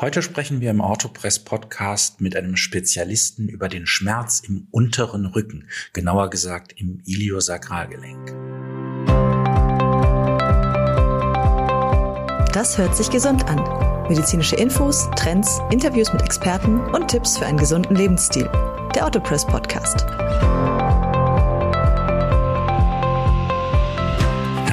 Heute sprechen wir im Autopress Podcast mit einem Spezialisten über den Schmerz im unteren Rücken, genauer gesagt im Iliosakralgelenk. Das hört sich gesund an. Medizinische Infos, Trends, Interviews mit Experten und Tipps für einen gesunden Lebensstil. Der Autopress Podcast.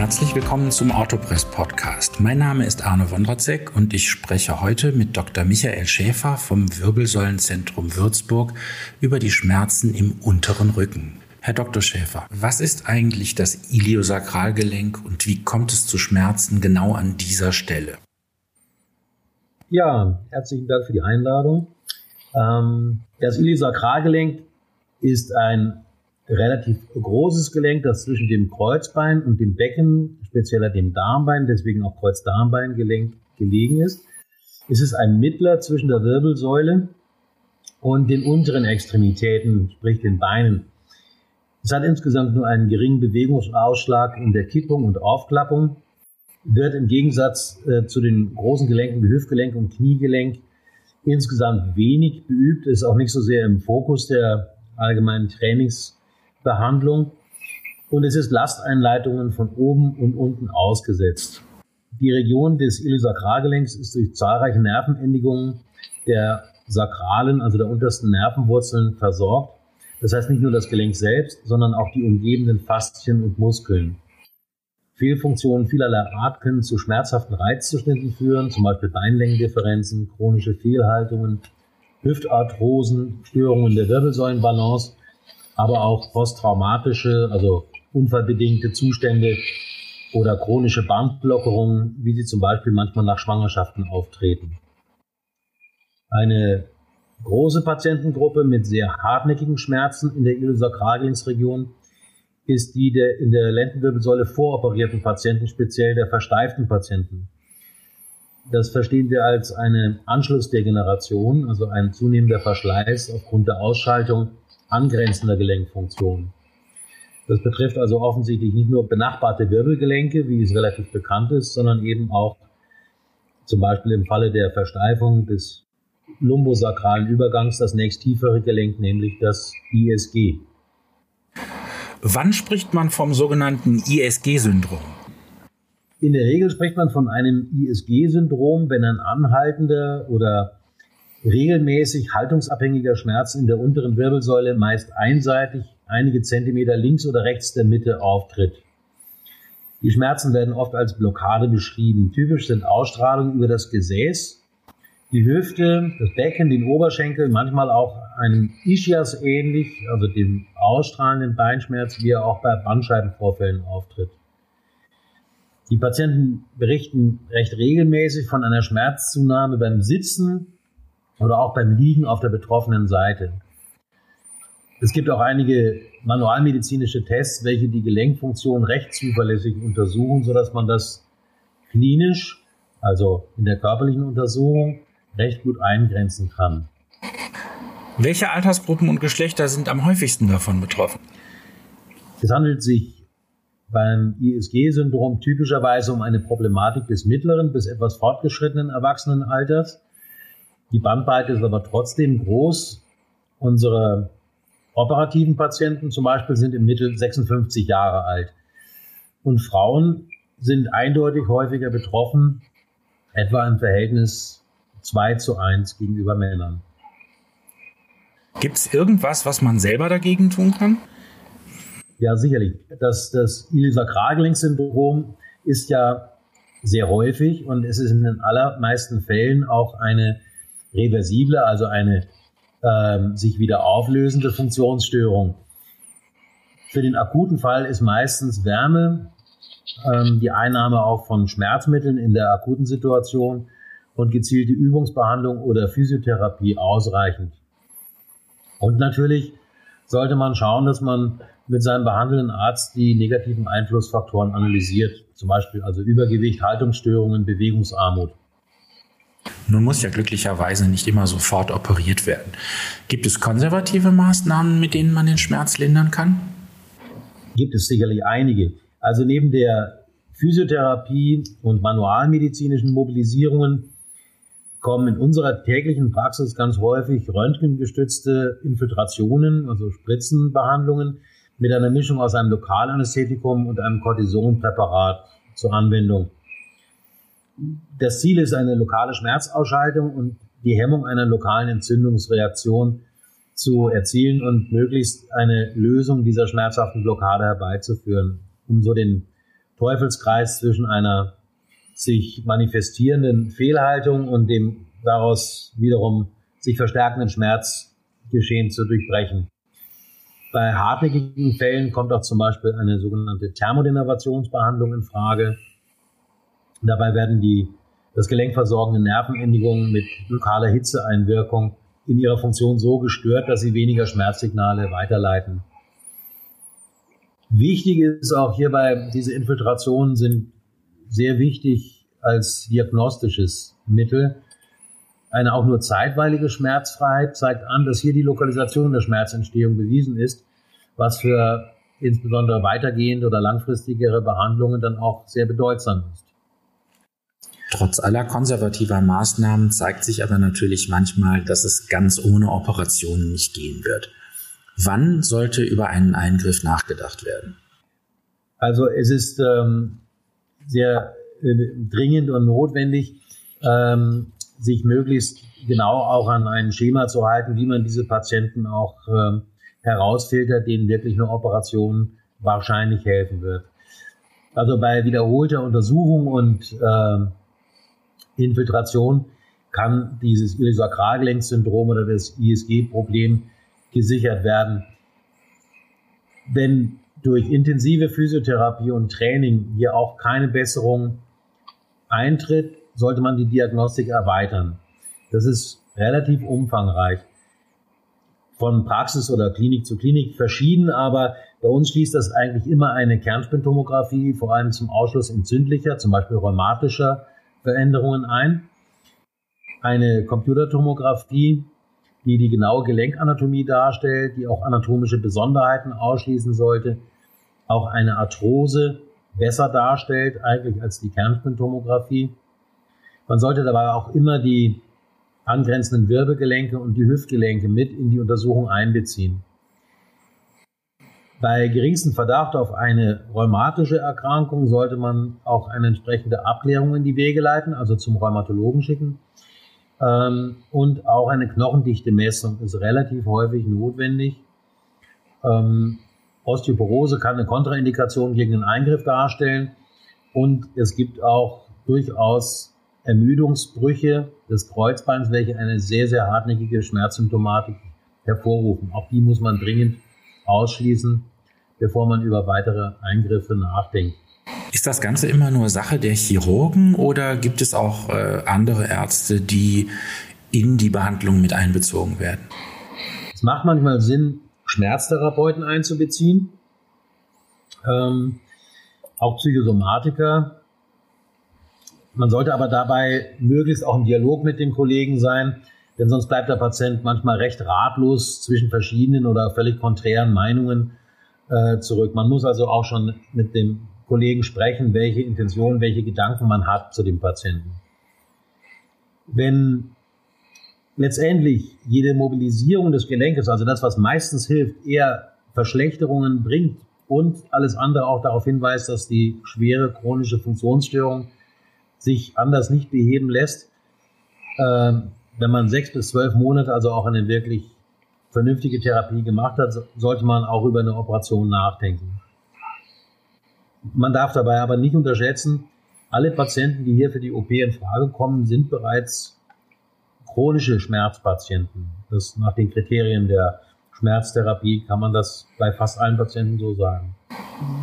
Herzlich willkommen zum Autopress Podcast. Mein Name ist Arne Wondratzek und ich spreche heute mit Dr. Michael Schäfer vom Wirbelsäulenzentrum Würzburg über die Schmerzen im unteren Rücken. Herr Dr. Schäfer, was ist eigentlich das Iliosakralgelenk und wie kommt es zu Schmerzen genau an dieser Stelle? Ja, herzlichen Dank für die Einladung. Ähm, das Iliosakralgelenk ist ein relativ großes Gelenk, das zwischen dem Kreuzbein und dem Becken, spezieller dem Darmbein, deswegen auch Kreuzdarmbeingelenk gelegen ist. Es ist ein Mittler zwischen der Wirbelsäule und den unteren Extremitäten, sprich den Beinen. Es hat insgesamt nur einen geringen Bewegungsausschlag in der Kippung und Aufklappung, wird im Gegensatz äh, zu den großen Gelenken wie Hüftgelenk und Kniegelenk insgesamt wenig beübt, ist auch nicht so sehr im Fokus der allgemeinen Trainings- Behandlung und es ist Lasteinleitungen von oben und unten ausgesetzt. Die Region des Iliosakralgelenks ist durch zahlreiche Nervenendigungen der sakralen, also der untersten Nervenwurzeln versorgt. Das heißt nicht nur das Gelenk selbst, sondern auch die umgebenden Faszien und Muskeln. Fehlfunktionen vielerlei Art können zu schmerzhaften Reizzuschnitten führen, zum Beispiel Beinlängendifferenzen, chronische Fehlhaltungen, Hüftarthrosen, Störungen der Wirbelsäulenbalance aber auch posttraumatische, also unfallbedingte Zustände oder chronische Bandblockerungen, wie sie zum Beispiel manchmal nach Schwangerschaften auftreten. Eine große Patientengruppe mit sehr hartnäckigen Schmerzen in der Iliosakralgelenksregion ist die der in der Lendenwirbelsäule voroperierten Patienten, speziell der versteiften Patienten. Das verstehen wir als eine Anschlussdegeneration, also ein zunehmender Verschleiß aufgrund der Ausschaltung angrenzender Gelenkfunktionen. Das betrifft also offensichtlich nicht nur benachbarte Wirbelgelenke, wie es relativ bekannt ist, sondern eben auch zum Beispiel im Falle der Versteifung des lumbosakralen Übergangs das nächst tiefere Gelenk, nämlich das ISG. Wann spricht man vom sogenannten ISG-Syndrom? In der Regel spricht man von einem ISG-Syndrom, wenn ein anhaltender oder regelmäßig haltungsabhängiger Schmerz in der unteren Wirbelsäule meist einseitig einige Zentimeter links oder rechts der Mitte auftritt. Die Schmerzen werden oft als Blockade beschrieben. Typisch sind Ausstrahlungen über das Gesäß, die Hüfte, das Becken, den Oberschenkel, manchmal auch einem Ischias ähnlich, also dem ausstrahlenden Beinschmerz, wie er auch bei Bandscheibenvorfällen auftritt. Die Patienten berichten recht regelmäßig von einer Schmerzzunahme beim Sitzen, oder auch beim Liegen auf der betroffenen Seite. Es gibt auch einige manualmedizinische Tests, welche die Gelenkfunktion recht zuverlässig untersuchen, sodass man das klinisch, also in der körperlichen Untersuchung, recht gut eingrenzen kann. Welche Altersgruppen und Geschlechter sind am häufigsten davon betroffen? Es handelt sich beim ISG-Syndrom typischerweise um eine Problematik des mittleren bis etwas fortgeschrittenen Erwachsenenalters. Die Bandbreite ist aber trotzdem groß. Unsere operativen Patienten zum Beispiel sind im Mittel 56 Jahre alt. Und Frauen sind eindeutig häufiger betroffen, etwa im Verhältnis 2 zu 1 gegenüber Männern. Gibt es irgendwas, was man selber dagegen tun kann? Ja, sicherlich. Das, das Iliosakralgelenkssyndrom ist ja sehr häufig und es ist in den allermeisten Fällen auch eine reversible, also eine ähm, sich wieder auflösende Funktionsstörung. Für den akuten Fall ist meistens Wärme, ähm, die Einnahme auch von Schmerzmitteln in der akuten Situation und gezielte Übungsbehandlung oder Physiotherapie ausreichend. Und natürlich sollte man schauen, dass man mit seinem behandelnden Arzt die negativen Einflussfaktoren analysiert, zum Beispiel also Übergewicht, Haltungsstörungen, Bewegungsarmut. Nun muss ja glücklicherweise nicht immer sofort operiert werden. Gibt es konservative Maßnahmen, mit denen man den Schmerz lindern kann? Gibt es sicherlich einige. Also neben der Physiotherapie und manualmedizinischen Mobilisierungen kommen in unserer täglichen Praxis ganz häufig röntgengestützte Infiltrationen, also Spritzenbehandlungen mit einer Mischung aus einem Lokalanästhetikum und einem Cortisonpräparat zur Anwendung. Das Ziel ist eine lokale Schmerzausschaltung und die Hemmung einer lokalen Entzündungsreaktion zu erzielen und möglichst eine Lösung dieser schmerzhaften Blockade herbeizuführen, um so den Teufelskreis zwischen einer sich manifestierenden Fehlhaltung und dem daraus wiederum sich verstärkenden Schmerzgeschehen zu durchbrechen. Bei hartnäckigen Fällen kommt auch zum Beispiel eine sogenannte Thermodenervationsbehandlung in Frage. Dabei werden die das Gelenk versorgende Nervenendigungen mit lokaler Hitzeeinwirkung in ihrer Funktion so gestört, dass sie weniger Schmerzsignale weiterleiten. Wichtig ist auch hierbei, diese Infiltrationen sind sehr wichtig als diagnostisches Mittel. Eine auch nur zeitweilige Schmerzfreiheit zeigt an, dass hier die Lokalisation der Schmerzentstehung bewiesen ist, was für insbesondere weitergehende oder langfristigere Behandlungen dann auch sehr bedeutsam ist. Trotz aller konservativer Maßnahmen zeigt sich aber natürlich manchmal, dass es ganz ohne Operationen nicht gehen wird. Wann sollte über einen Eingriff nachgedacht werden? Also es ist ähm, sehr äh, dringend und notwendig, ähm, sich möglichst genau auch an ein Schema zu halten, wie man diese Patienten auch ähm, herausfiltert, denen wirklich eine Operation wahrscheinlich helfen wird. Also bei wiederholter Untersuchung und äh, Infiltration kann dieses Iliosakralgelenkssyndrom oder das ISG-Problem gesichert werden. Wenn durch intensive Physiotherapie und Training hier auch keine Besserung eintritt, sollte man die Diagnostik erweitern. Das ist relativ umfangreich. Von Praxis oder Klinik zu Klinik verschieden, aber bei uns schließt das eigentlich immer eine Kernspintomographie, vor allem zum Ausschluss entzündlicher, zum Beispiel rheumatischer Veränderungen ein. Eine Computertomographie, die die genaue Gelenkanatomie darstellt, die auch anatomische Besonderheiten ausschließen sollte, auch eine Arthrose besser darstellt eigentlich als die Kernspintomographie. Man sollte dabei auch immer die angrenzenden Wirbelgelenke und die Hüftgelenke mit in die Untersuchung einbeziehen. Bei geringsten Verdacht auf eine rheumatische Erkrankung sollte man auch eine entsprechende Abklärung in die Wege leiten, also zum Rheumatologen schicken. Ähm, und auch eine knochendichte Messung ist relativ häufig notwendig. Ähm, Osteoporose kann eine Kontraindikation gegen einen Eingriff darstellen und es gibt auch durchaus Ermüdungsbrüche des Kreuzbeins, welche eine sehr, sehr hartnäckige Schmerzsymptomatik hervorrufen. Auch die muss man dringend ausschließen, bevor man über weitere Eingriffe nachdenkt. Ist das Ganze immer nur Sache der Chirurgen oder gibt es auch äh, andere Ärzte, die in die Behandlung mit einbezogen werden? Es macht manchmal Sinn, Schmerztherapeuten einzubeziehen, ähm, auch Psychosomatiker. Man sollte aber dabei möglichst auch im Dialog mit dem Kollegen sein, denn sonst bleibt der Patient manchmal recht ratlos zwischen verschiedenen oder völlig konträren Meinungen äh, zurück. Man muss also auch schon mit dem Kollegen sprechen, welche Intentionen, welche Gedanken man hat zu dem Patienten. Wenn letztendlich jede Mobilisierung des Gelenkes, also das, was meistens hilft, eher Verschlechterungen bringt und alles andere auch darauf hinweist, dass die schwere chronische Funktionsstörung sich anders nicht beheben lässt, äh, wenn man sechs bis zwölf Monate, also auch eine wirklich vernünftige Therapie gemacht hat, sollte man auch über eine Operation nachdenken. Man darf dabei aber nicht unterschätzen, alle Patienten, die hier für die OP in Frage kommen, sind bereits chronische Schmerzpatienten. Das nach den Kriterien der Schmerztherapie kann man das bei fast allen Patienten so sagen.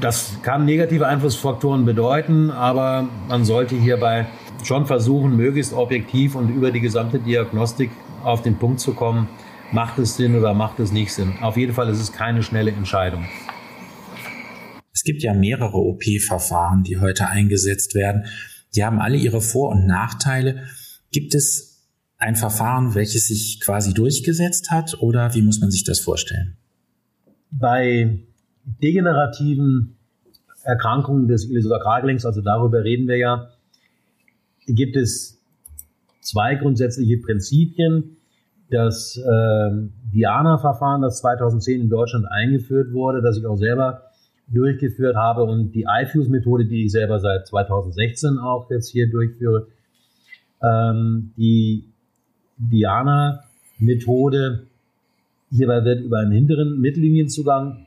Das kann negative Einflussfaktoren bedeuten, aber man sollte hierbei schon versuchen, möglichst objektiv und über die gesamte Diagnostik auf den Punkt zu kommen, macht es Sinn oder macht es nicht Sinn. Auf jeden Fall ist es keine schnelle Entscheidung. Es gibt ja mehrere OP-Verfahren, die heute eingesetzt werden. Die haben alle ihre Vor- und Nachteile. Gibt es ein Verfahren, welches sich quasi durchgesetzt hat oder wie muss man sich das vorstellen? Bei degenerativen Erkrankungen des Iliosakralgelenks, also darüber reden wir ja, gibt es zwei grundsätzliche Prinzipien. Das äh, Diana-Verfahren, das 2010 in Deutschland eingeführt wurde, das ich auch selber durchgeführt habe und die iFuse-Methode, die ich selber seit 2016 auch jetzt hier durchführe. Ähm, die Diana-Methode, hierbei wird über einen hinteren Mittellinienzugang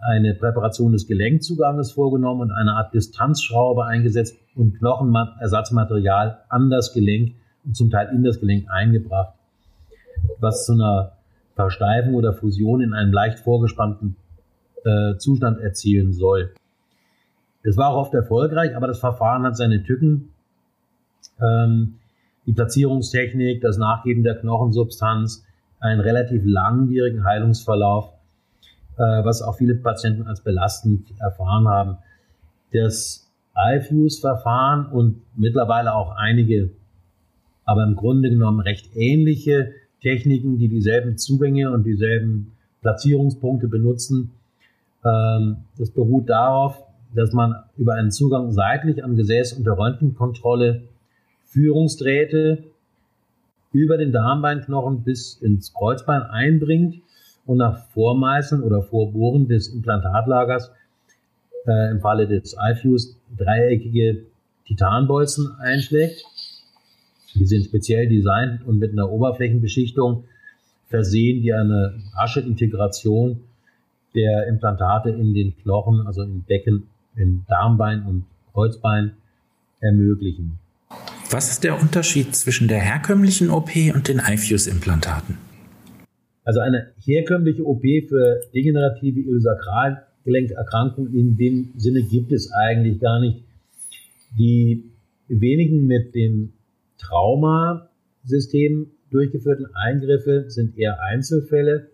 eine Präparation des Gelenkzuganges vorgenommen und eine Art Distanzschraube eingesetzt und Knochenersatzmaterial an das Gelenk und zum Teil in das Gelenk eingebracht, was zu einer Versteifung oder Fusion in einem leicht vorgespannten äh, Zustand erzielen soll. Das war auch oft erfolgreich, aber das Verfahren hat seine Tücken. Ähm, die Platzierungstechnik, das Nachgeben der Knochensubstanz, einen relativ langwierigen Heilungsverlauf, was auch viele Patienten als belastend erfahren haben. Das iFuse-Verfahren und mittlerweile auch einige, aber im Grunde genommen recht ähnliche Techniken, die dieselben Zugänge und dieselben Platzierungspunkte benutzen, ähm, das beruht darauf, dass man über einen Zugang seitlich am Gesäß unter Röntgenkontrolle Führungsdrähte über den Darmbeinknochen bis ins Kreuzbein einbringt und nach Vormeißeln oder Vorbohren des Implantatlagers äh, im Falle des iFuse dreieckige Titanbolzen einschlägt. Die sind speziell designt und mit einer Oberflächenbeschichtung versehen, die eine rasche Integration der Implantate in den Knochen, also im Becken, in Darmbein und Kreuzbein ermöglichen. Was ist der Unterschied zwischen der herkömmlichen OP und den iFuse-Implantaten? Also eine herkömmliche OP für degenerative Iliosakralgelenkerkrankungen in dem Sinne gibt es eigentlich gar nicht. Die wenigen mit dem Traumasystem durchgeführten Eingriffe sind eher Einzelfälle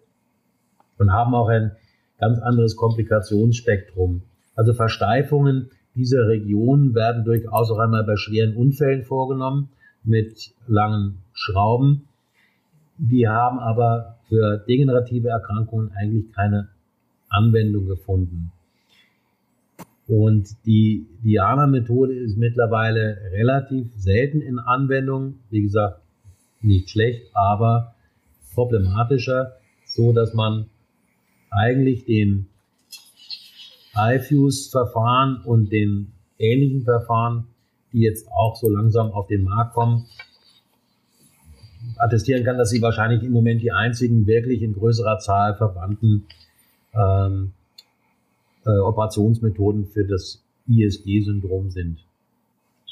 und haben auch ein ganz anderes Komplikationsspektrum. Also Versteifungen dieser Region werden durchaus auch einmal bei schweren Unfällen vorgenommen mit langen Schrauben. Die haben aber für degenerative Erkrankungen eigentlich keine Anwendung gefunden. Und die Diana-Methode ist mittlerweile relativ selten in Anwendung. Wie gesagt, nicht schlecht, aber problematischer, so dass man eigentlich den iFuse-Verfahren und den ähnlichen Verfahren, die jetzt auch so langsam auf den Markt kommen, attestieren kann, dass sie wahrscheinlich im Moment die einzigen wirklich in größerer Zahl verwandten ähm, äh, Operationsmethoden für das ISG-Syndrom sind.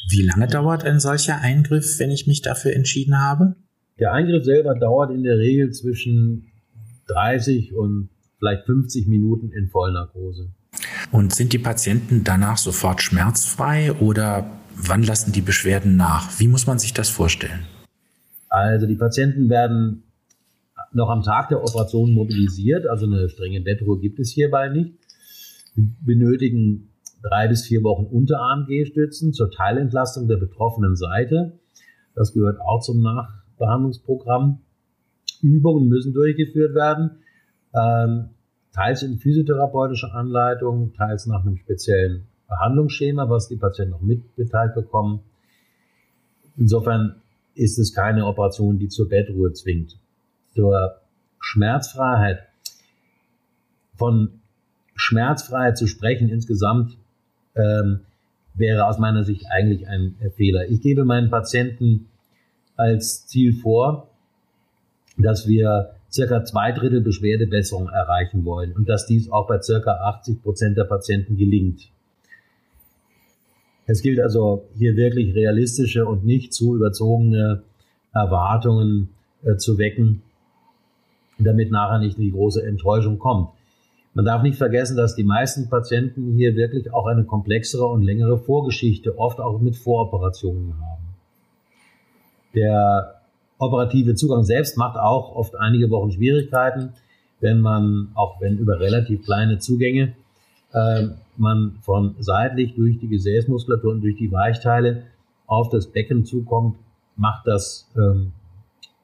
Wie lange dauert ein solcher Eingriff, wenn ich mich dafür entschieden habe? Der Eingriff selber dauert in der Regel zwischen 30 und vielleicht 50 Minuten in Vollnarkose. Und sind die Patienten danach sofort schmerzfrei oder wann lassen die Beschwerden nach? Wie muss man sich das vorstellen? Also die Patienten werden noch am Tag der Operation mobilisiert, also eine strenge Bettruhe gibt es hierbei nicht. Sie benötigen drei bis vier Wochen Unterarm-G-Stützen zur Teilentlastung der betroffenen Seite. Das gehört auch zum Nachbehandlungsprogramm. Übungen müssen durchgeführt werden. Ähm, teils in physiotherapeutischer Anleitung, teils nach einem speziellen Behandlungsschema, was die Patienten noch mitgeteilt bekommen. Insofern ist es keine Operation, die zur Bettruhe zwingt. Zur Schmerzfreiheit. Von Schmerzfreiheit zu sprechen insgesamt ähm, wäre aus meiner Sicht eigentlich ein Fehler. Ich gebe meinen Patienten als Ziel vor, dass wir circa zwei Drittel Beschwerdebesserung erreichen wollen und dass dies auch bei circa 80 Prozent der Patienten gelingt. Es gilt also hier wirklich realistische und nicht zu überzogene Erwartungen äh, zu wecken, damit nachher nicht die große Enttäuschung kommt. Man darf nicht vergessen, dass die meisten Patienten hier wirklich auch eine komplexere und längere Vorgeschichte, oft auch mit Voroperationen haben. Der operative Zugang selbst macht auch oft einige Wochen Schwierigkeiten, wenn man, auch wenn über relativ kleine Zugänge, äh, man von seitlich durch die Gesäßmuskulatur und durch die Weichteile auf das Becken zukommt, macht das ähm,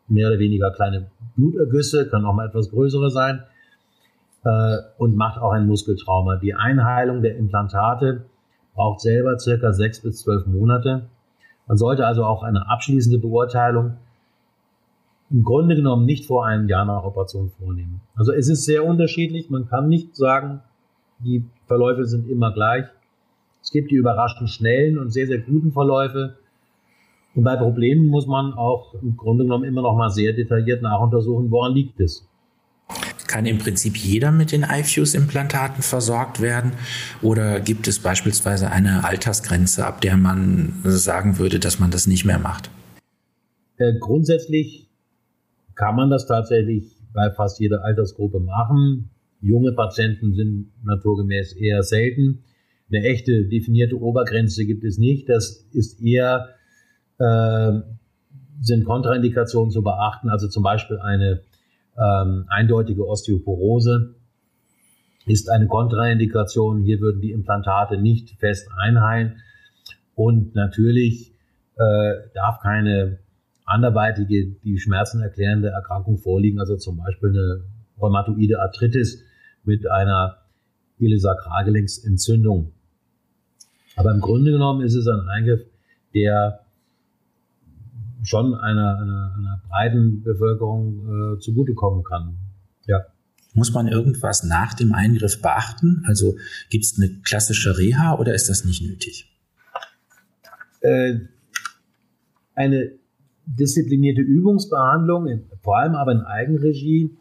mehr oder weniger kleine Blutergüsse, kann auch mal etwas größere sein äh, und macht auch ein Muskeltrauma. Die Einheilung der Implantate braucht selber circa sechs bis zwölf Monate Man sollte also auch eine abschließende Beurteilung im Grunde genommen nicht vor einem Jahr nach Operation vornehmen. Also es ist sehr unterschiedlich. Man kann nicht sagen, die Verläufe sind immer gleich. Es gibt die überraschend schnellen und sehr, sehr guten Verläufe. Und bei Problemen muss man auch im Grunde genommen immer noch mal sehr detailliert nachuntersuchen, woran liegt es. Kann im Prinzip jeder mit den iFuse-Implantaten versorgt werden? Oder gibt es beispielsweise eine Altersgrenze, ab der man sagen würde, dass man das nicht mehr macht? Äh, grundsätzlich kann man das tatsächlich bei fast jeder Altersgruppe machen. Junge Patienten sind naturgemäß eher selten. Eine echte definierte Obergrenze gibt es nicht. Das ist eher, äh, sind Kontraindikationen zu beachten, also zum Beispiel eine ähm, eindeutige Osteoporose ist eine Kontraindikation. Hier würden die Implantate nicht fest einheilen. Und natürlich äh, darf keine anderweitige, die Schmerzen erklärende Erkrankung vorliegen, also zum Beispiel eine rheumatoide Arthritis mit einer Ilisakralgelenksentzündung. Aber im Grunde genommen ist es ein Eingriff, der schon einer, einer, einer breiten Bevölkerung äh, zugutekommen kann. Ja. Muss man irgendwas nach dem Eingriff beachten? Also gibt es eine klassische Reha oder ist das nicht nötig? Äh, eine disziplinierte Übungsbehandlung, vor allem aber in Eigenregie,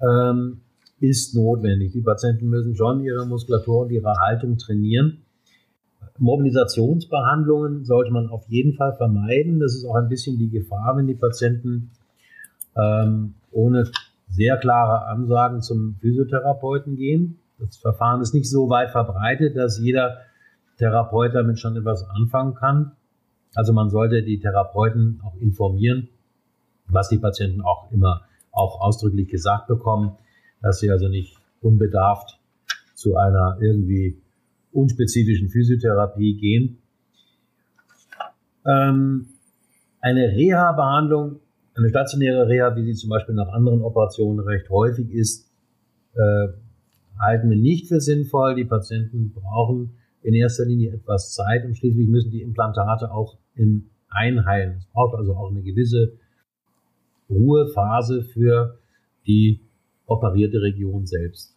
ähm, ist notwendig. Die Patienten müssen schon ihre Muskulatur und ihre Haltung trainieren. Mobilisationsbehandlungen sollte man auf jeden Fall vermeiden. Das ist auch ein bisschen die Gefahr, wenn die Patienten ähm, ohne sehr klare Ansagen zum Physiotherapeuten gehen. Das Verfahren ist nicht so weit verbreitet, dass jeder Therapeut damit schon etwas anfangen kann. Also man sollte die Therapeuten auch informieren, was die Patienten auch immer auch ausdrücklich gesagt bekommen, dass sie also nicht unbedarft zu einer irgendwie unspezifischen Physiotherapie gehen. Ähm, eine Reha-Behandlung, eine stationäre Reha, wie sie zum Beispiel nach anderen Operationen recht häufig ist, äh, halten wir nicht für sinnvoll. Die Patienten brauchen in erster Linie etwas Zeit und schließlich müssen die Implantate auch in einheilen. Es braucht also auch eine gewisse Ruhephase für die operierte Region selbst.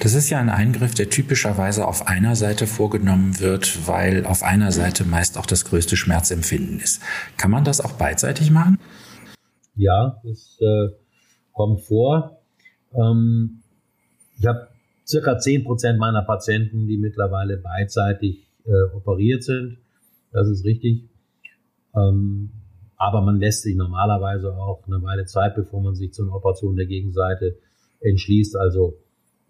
Das ist ja ein Eingriff, der typischerweise auf einer Seite vorgenommen wird, weil auf einer Seite meist auch das größte Schmerzempfinden ist. Kann man das auch beidseitig machen? Ja, das äh, kommt vor. Ähm, ich habe circa zehn Prozent meiner Patienten, die mittlerweile beidseitig äh, operiert sind. Das ist richtig. Ähm, aber man lässt sich normalerweise auch eine Weile Zeit, bevor man sich zu einer Operation der Gegenseite entschließt. Also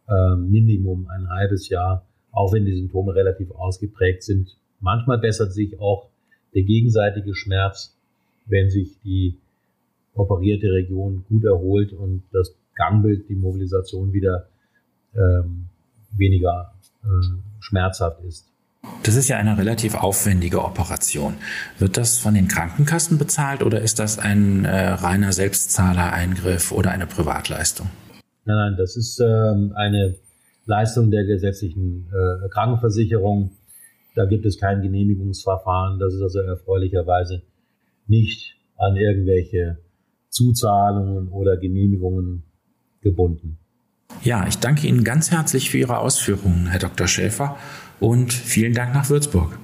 äh, Minimum ein halbes Jahr, auch wenn die Symptome relativ ausgeprägt sind. Manchmal bessert sich auch der gegenseitige Schmerz, wenn sich die operierte Region gut erholt und das Gangbild, die Mobilisation wieder ähm, weniger äh, schmerzhaft ist. Das ist ja eine relativ aufwendige Operation. Wird das von den Krankenkassen bezahlt oder ist das ein äh, reiner Selbstzahlereingriff oder eine Privatleistung? Nein, nein, das ist ähm, eine Leistung der gesetzlichen äh, Krankenversicherung. Da gibt es kein Genehmigungsverfahren. Das ist also erfreulicherweise nicht an irgendwelche Zuzahlungen oder Genehmigungen gebunden. Ja, ich danke Ihnen ganz herzlich für Ihre Ausführungen, Herr Dr. Schäfer, und vielen Dank nach Würzburg.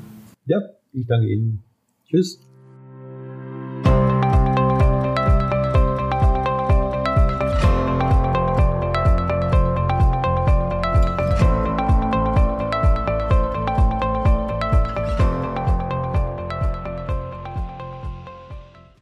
Ja, ich danke Ihnen. Tschüss.